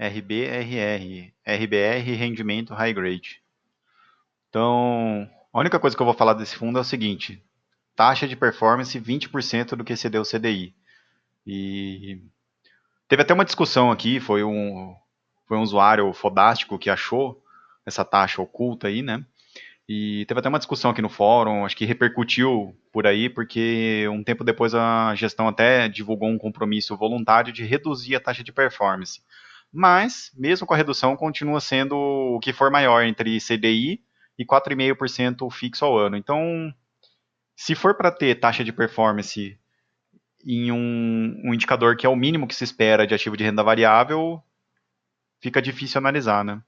RBRR, RBR Rendimento High Grade. Então, a única coisa que eu vou falar desse fundo é o seguinte: taxa de performance 20% do que excedeu o CDI. E teve até uma discussão aqui, foi um, foi um usuário fodástico que achou essa taxa oculta aí, né? E teve até uma discussão aqui no fórum, acho que repercutiu por aí, porque um tempo depois a gestão até divulgou um compromisso voluntário de reduzir a taxa de performance. Mas, mesmo com a redução, continua sendo o que for maior entre CDI e 4,5% fixo ao ano. Então, se for para ter taxa de performance em um, um, indicador que é o mínimo que se espera de ativo de renda variável, fica difícil analisar, né?